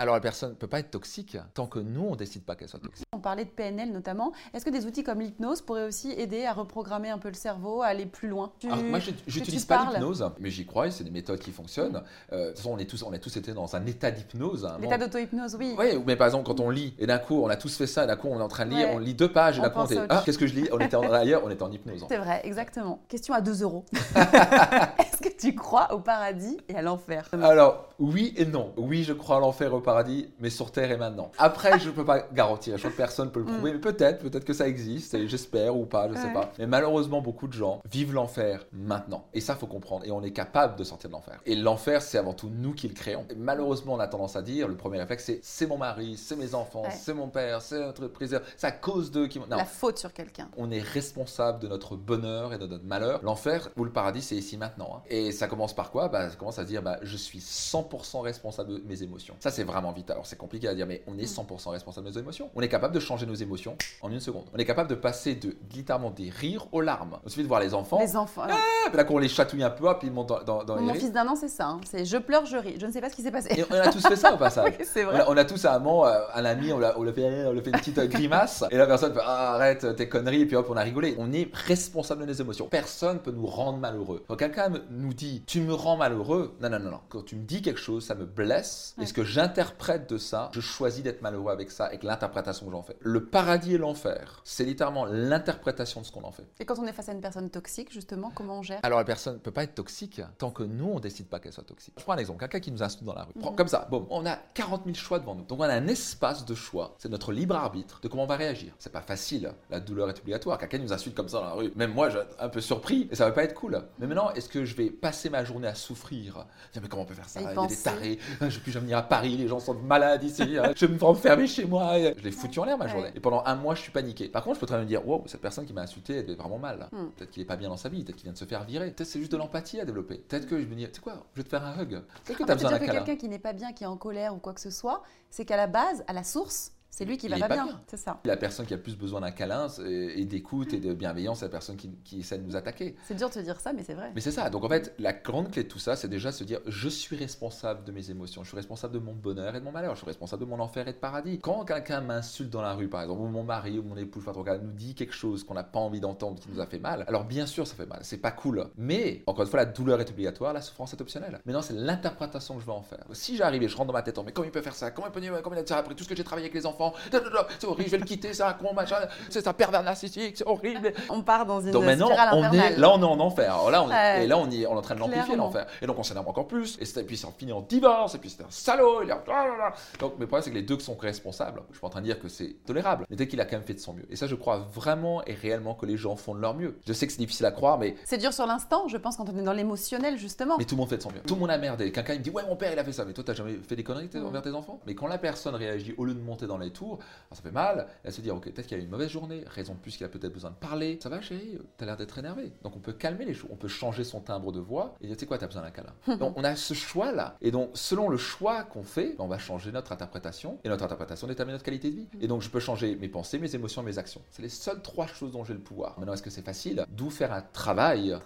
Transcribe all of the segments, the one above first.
Alors la personne ne peut pas être toxique tant que nous, on décide pas qu'elle soit toxique. On parlait de PNL notamment. Est-ce que des outils comme l'hypnose pourraient aussi aider à reprogrammer un peu le cerveau, à aller plus loin? Alors, Moi, je n'utilise pas l'hypnose, mais j'y crois, c'est des méthodes qui fonctionnent. Euh, de toute façon, on, est tous, on a tous été dans un état d'hypnose. L'état d'auto-hypnose, oui. Oui, mais par exemple, quand on lit, et d'un coup, on a tous fait ça, et d'un coup, on est en train de lire, on lit deux pages, et d'un coup, on est, ah, qu'est-ce que je lis? On était en, ailleurs, on était en hypnose. C'est vrai, exactement. Question à 2 euros. Est-ce que tu crois au paradis et à l'enfer? Alors, oui et non. Oui, je crois à l'enfer paradis, mais sur Terre et maintenant. Après, je ne peux pas garantir. Je crois que personne ne peut le prouver, mm. mais peut-être, peut-être que ça existe, et j'espère ou pas, je ne sais pas. Mais malheureusement, beaucoup de gens vivent l'enfer maintenant. Et ça, faut comprendre. Et on est capable de sortir de l'enfer. Et l'enfer, c'est avant tout nous qui le créons. Et malheureusement, on a tendance à dire, le premier réflexe, c'est c'est mon mari, c'est mes enfants, c'est mon père, c'est notre président, c'est à cause d'eux qui. Non. La faute sur quelqu'un. On est responsable de notre bonheur et de notre malheur. L'enfer ou le paradis, c'est ici maintenant. Hein. Et ça commence par quoi? Bah, Ça commence à dire, bah, je suis 100% responsable de mes émotions. Ça, c'est vraiment vital. Alors, c'est compliqué à dire, mais on est 100% responsable de nos émotions. On est capable de changer nos émotions en une seconde. On est capable de passer de littéralement des rires aux larmes. Il suffit de voir les enfants. Les enfants. Ah, là, qu'on les chatouille un peu, puis ils montent dans, dans, Mon fils d'un an, c'est ça. Hein. C'est je pleure, je ris. Je ne sais pas ce qui s'est passé. Et on a tous fait ça au passage. oui, c'est vrai. On a, tous un moment, euh, un ami, on, on, fait, on le fait une petite grimace, et la personne fait ah, arrête tes conneries, et puis hop, on a rigolé. On est responsable de nos émotions. Personne peut nous rendre malheureux. Quand quelqu'un nous dit tu me rends malheureux, non, non, non, non. Quand tu me dis quelque chose, ça me blesse, et ce que j'interprète de ça, je choisis d'être malheureux avec ça, avec l'interprétation que j'en fais. Le paradis et l'enfer, c'est littéralement l'interprétation de ce qu'on en fait. Et quand on est face à une personne toxique, justement, comment on gère? Alors la personne ne peut pas être toxique tant que nous, on décide pas qu'elle soit toxique. Je prends un exemple, quelqu'un qui nous insulte dans la rue. Mhm. Comme ça, bon, on a 40 000 choix devant nous. Donc on a un espace de choix. C'est notre libre arbitre de comment on va réagir. C'est pas facile. La douleur est obligatoire. Quelqu'un nous insulte comme ça dans la rue. Même moi, j'ai un peu surpris et ça va pas être cool. Mais maintenant, est-ce que je vais passer ma journée à souffrir? Mais comment on peut faire ça? Il y a des tarés. Je vais plus jamais venir à Paris. Les gens sont malades ici. je vais me enfermer chez moi. Je l'ai foutu en l'air ma journée. Et pendant un mois, je suis paniqué. Par contre, je peux très bien me dire, wow, cette personne qui m'a insulté, elle est vraiment mal. Hmm. Peut-être qu'il est pas bien dans sa vie. Peut-être qu'il vient de se faire virer. Peut-être c'est juste de l'empathie à développer. Peut-être que je me dis, tu sais quoi, je vais te faire un hug. Peut-être que tu as besoin d'un câlin. quelqu'un qui n'est pas bien, qui est en colère ou quoi que ce soit, c'est qu'à la base, à la source, c'est lui qui va pas, bien. C'est ça. La personne qui a plus besoin d'un câlin et d'écoute et de bienveillance, c'est la personne qui, essaie de nous attaquer. C'est dur de te dire ça, mais c'est vrai. Mais c'est ça. Donc en fait, la grande clé de tout ça, c'est déjà se dire je suis responsable de mes émotions, je suis responsable de mon bonheur et de mon malheur, je suis responsable de mon enfer et de paradis. Quand quelqu'un m'insulte dans la rue, par exemple, ou mon mari ou mon épouse, nous dit quelque chose qu'on n'a pas envie d'entendre, qui nous a fait mal, alors bien sûr, ça fait mal. C'est pas cool. Mais encore une fois, la douleur est obligatoire, la souffrance est optionnelle. Maintenant, c'est l'interprétation que je vais en faire. Si j'arrive et je rentre dans ma tête, mais comment il peut faire ça? Comment il peut, comment il a après? Tout ce que j'ai travaillé avec les enfants c'est horrible, je vais le quitter, c'est un con, machin, c'est un pervers narcissique, c'est horrible. On part dans une donc maintenant, on est, là, on est en enfer. là, on est, et là, on, est, on est en train de l'amplifier, l'enfer. Et donc, on s'énerve encore plus. Et, puis, ça finit en divorce. Et puis, c'est un salaud. Il donc, mais le problème, c'est que les deux sont responsables. Je suis pas en train de dire que c'est tolérable. Mais dès qu'il a quand même fait de son mieux. Et ça, je crois vraiment et réellement que les gens font de leur mieux. Je sais que c'est difficile à croire, mais. C'est dur sur l'instant, je pense, quand on est dans l'émotionnel, justement. Mais tout le monde fait de son mieux. Tout le monde a merdé. Quelqu'un me dit, ouais, mon père, il a fait ça. Mais toi, t'as jamais fait des conneries envers tes enfants? Mais quand la personne réagit, au lieu de monter dans les tours, ça fait mal. Elle se dit, ok, peut-être qu'il a eu une mauvaise journée, raison de plus qu'il a peut-être besoin de parler. Ça va, chérie, t'as l'air d'être énervé. Donc on peut calmer les choses, on peut changer son timbre de voix et dire, tu sais quoi, t'as besoin d'un câlin. donc on a ce choix-là. Et donc, selon le choix qu'on fait, on va changer notre interprétation et notre interprétation détermine notre qualité de vie. Et donc, je peux changer mes pensées, mes émotions, mes actions. C'est les seules trois choses dont j'ai le pouvoir. Maintenant, est-ce que c'est facile? D'où faire un travail?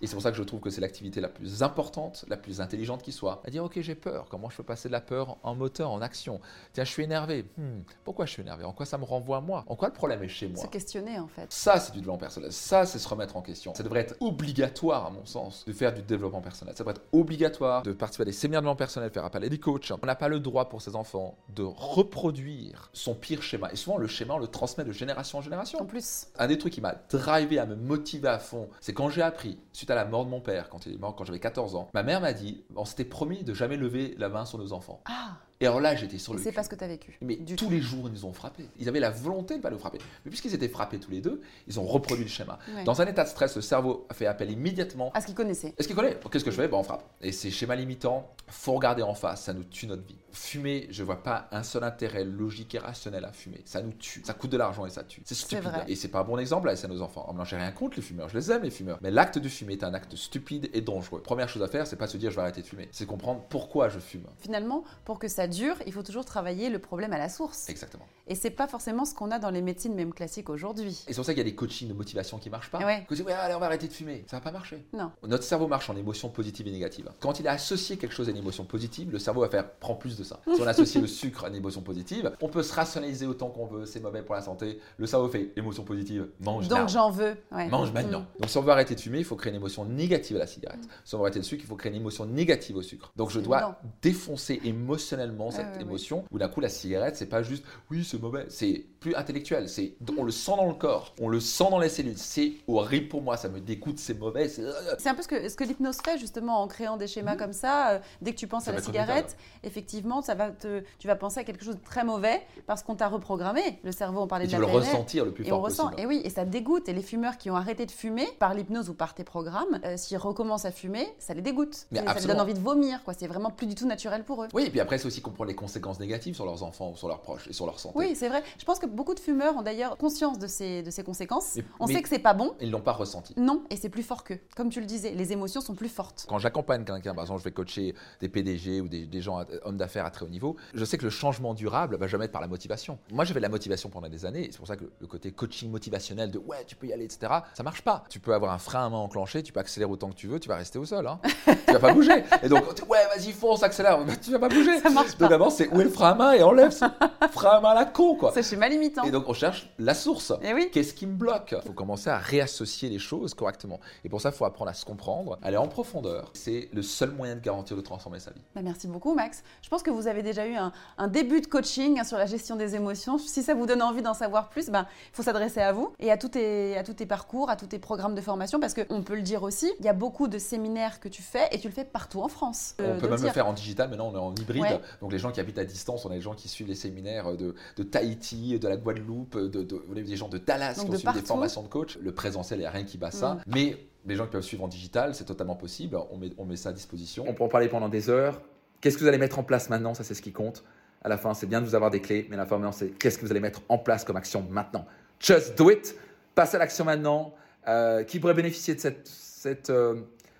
et c'est pour ça que je trouve que c'est l'activité la plus importante, la plus intelligente qui soit. À dire, ok, j'ai peur. Comment je peux passer de la peur en moteur, en action? Tiens, je suis énervé. Hmm, pourquoi je suis énervé? En quoi ça me renvoie à moi? En quoi le problème est chez moi? Se questionner en fait. Ça, c'est du développement personnel. Ça, c'est se remettre en question. Ça devrait être obligatoire, à mon sens, de faire du développement personnel. Ça devrait être obligatoire de participer à des séminaires de développement personnel, faire appel à des coachs. On n'a pas le droit pour ses enfants de reproduire son pire schéma. Et souvent, le schéma, on le transmet de génération en génération. En plus. Un des trucs qui m'a drivé à me motiver à fond, c'est quand j'ai appris, suite à la mort de mon père, quand il est mort quand j'avais 14 ans, ma mère m'a dit on s'était promis de jamais lever la main sur nos enfants. Ah et alors là, j'étais sur le. C'est pas ce que tu as vécu. Mais tous les jours, ils nous ont frappés. Ils avaient la volonté de ne pas nous frapper. Mais puisqu'ils étaient frappés tous les deux, ils ont reproduit le schéma. Dans un état de stress, le cerveau a fait appel immédiatement. À ce qu'il connaissait. Est-ce qu'il connaît Qu'est-ce que je fais ben, On frappe. Et ces schémas limitants, faut regarder en face, ça nous tue notre vie. Fumer, je vois pas un seul intérêt logique et rationnel à fumer. Ça nous tue. Ça coûte de l'argent et ça tue. C'est stupide. Et c'est pas un bon exemple à à nos enfants. Non, j'ai rien contre les fumeurs. Je les aime, les fumeurs. Mais l'acte de fumer est un acte stupide et dangereux. Première chose à faire, c'est pas se dire je vais arrêter de fumer. C'est comprendre pourquoi je fume. Finalement, pour que ça ça dure, il faut toujours travailler le problème à la source. Exactement. Et c'est pas forcément ce qu'on a dans les médecines même classiques aujourd'hui. Et c'est pour ça qu'il y a des coachings de motivation qui marchent pas. Ouais. Que tu dis, ouais, allez, on va arrêter de fumer. Ça va pas marcher. Non. Notre cerveau marche en émotions positives et négatives. Quand il a associé quelque chose à une émotion positive, le cerveau va faire prends plus de ça. Si on associe le sucre à une émotion positive, on peut se rationaliser autant qu'on veut, c'est mauvais pour la santé. Le cerveau fait émotion positive, mange Donc j'en veux. Ouais. Mange maintenant. Mm. Donc si on veut arrêter de fumer, il faut créer une émotion négative à la cigarette. Si on veut arrêter le sucre, il faut créer une émotion négative au sucre. Donc je dois défoncer émotionnellement Ouais, cette ouais, ouais. émotion. Où d'un coup la cigarette, c'est pas juste oui c'est mauvais, c'est plus intellectuel. C'est on le sent dans le corps, on le sent dans les cellules. C'est horrible pour moi, ça me dégoûte, c'est mauvais. c'est- C'est un peu ce que, ce que l'hypnose fait justement en créant des schémas comme ça. euh, dès que tu penses Ça à la cigarette, effectivement, ça va te, tu vas penser à quelque chose de très mauvais parce qu'on t'a reprogrammé. Le cerveau, on parlait Et de tu la veux le ressentir le plus Et fort on ressent, possible. et oui, et ça dégoûte. Et les fumeurs qui ont arrêté de fumer par l'hypnose ou par tes programmes, euh, s'ils recommencent à fumer, ça les dégoûte. Mais ça les donne envie de vomir, quoi. C'est vraiment plus du tout naturel pour eux. Oui, et puis après, c'est aussi comprendre les conséquences négatives sur leurs enfants ou sur leurs proches et sur leur santé. Oui, c'est vrai. Je pense que beaucoup de fumeurs ont d'ailleurs conscience de ces, de ces conséquences. Mais- on mais- sait que c'est pas bon. Ils l'ont pas ressenti. Non, et c'est plus fort qu'eux. Comme tu le disais, les émotions sont plus fortes. Quand j'accompagne quelqu'un, par exemple, je vais coacher des PDG ou des, des gens, à- hommes d'affaires à très haut niveau, je sais que le changement durable va jamais être par la motivation. Moi, j'avais la motivation pendant des années, c'est pour ça que le côté coaching motivationnel de ouais, tu peux y aller, etc., ça marche pas. Tu peux avoir un frein à main enclenché, tu peux accélérer autant que tu veux, tu vas rester au sol. Hein. tu vas pas bouger. Et donc, ouais, vas-y, fonce, accélère, Bah, tu vas pas bouger. Ça marche Donc d'abord, c'est où est le frein à main et enlève ce frein à main à la con, quoi. C'est schéma limitant. Et donc, on cherche la source. Et oui. Qu'est-ce qui me bloque? Il faut commencer à réassocier les choses correctement. Et pour ça, il faut apprendre à se comprendre, aller en profondeur. C'est le seul moyen de garantir de transformer sa vie. Bah, merci beaucoup, Max. Je pense que vous avez déjà eu un, un début de coaching sur la gestion des émotions. Si ça vous donne envie d'en savoir plus, il faut s'adresser à vous et à tous, tes, à tous tes parcours, à tous tes programmes de formation, parce qu'on peut le dire aussi, il y a beaucoup de séminaires que tu fais et tu le fais partout en France. euh, on peut de même dire. le faire en digital, maintenant on est en hybride. Ouais. Donc les gens qui habitent à distance, on a des gens qui suivent les séminaires de, de Tahiti, de la Guadeloupe, de, de- on a des gens de Dallas Donc qui ont de suivi des formations de coach. Le présentiel, il n'y a rien qui bat ça. Mm. Mais les gens qui peuvent suivre en digital, c'est totalement possible. On met, on met ça à disposition. On peut en parler pendant des heures. Qu'est-ce que vous allez mettre en place maintenant? Ça, c'est ce qui compte. À la fin, c'est bien de vous avoir des clés, mais l'information, c'est qu'est-ce que vous allez mettre en place comme action maintenant? Just do it Passez à l'action maintenant. Euh, qui pourrait bénéficier de cette, cette, euh,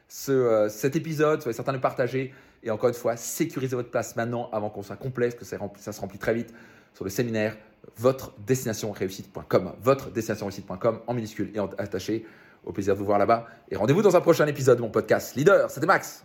ce, euh, cet épisode? Soyez certain de le partager. Et encore une fois, sécurisez votre place maintenant avant qu'on soit complet, parce que ça, se remplit très vite sur le séminaire votre destination réussite.com. Votre destination réussite.com en minuscule et attaché. Au plaisir de vous voir là-bas. Et rendez-vous dans un prochain épisode de mon podcast Leader. C'était Max.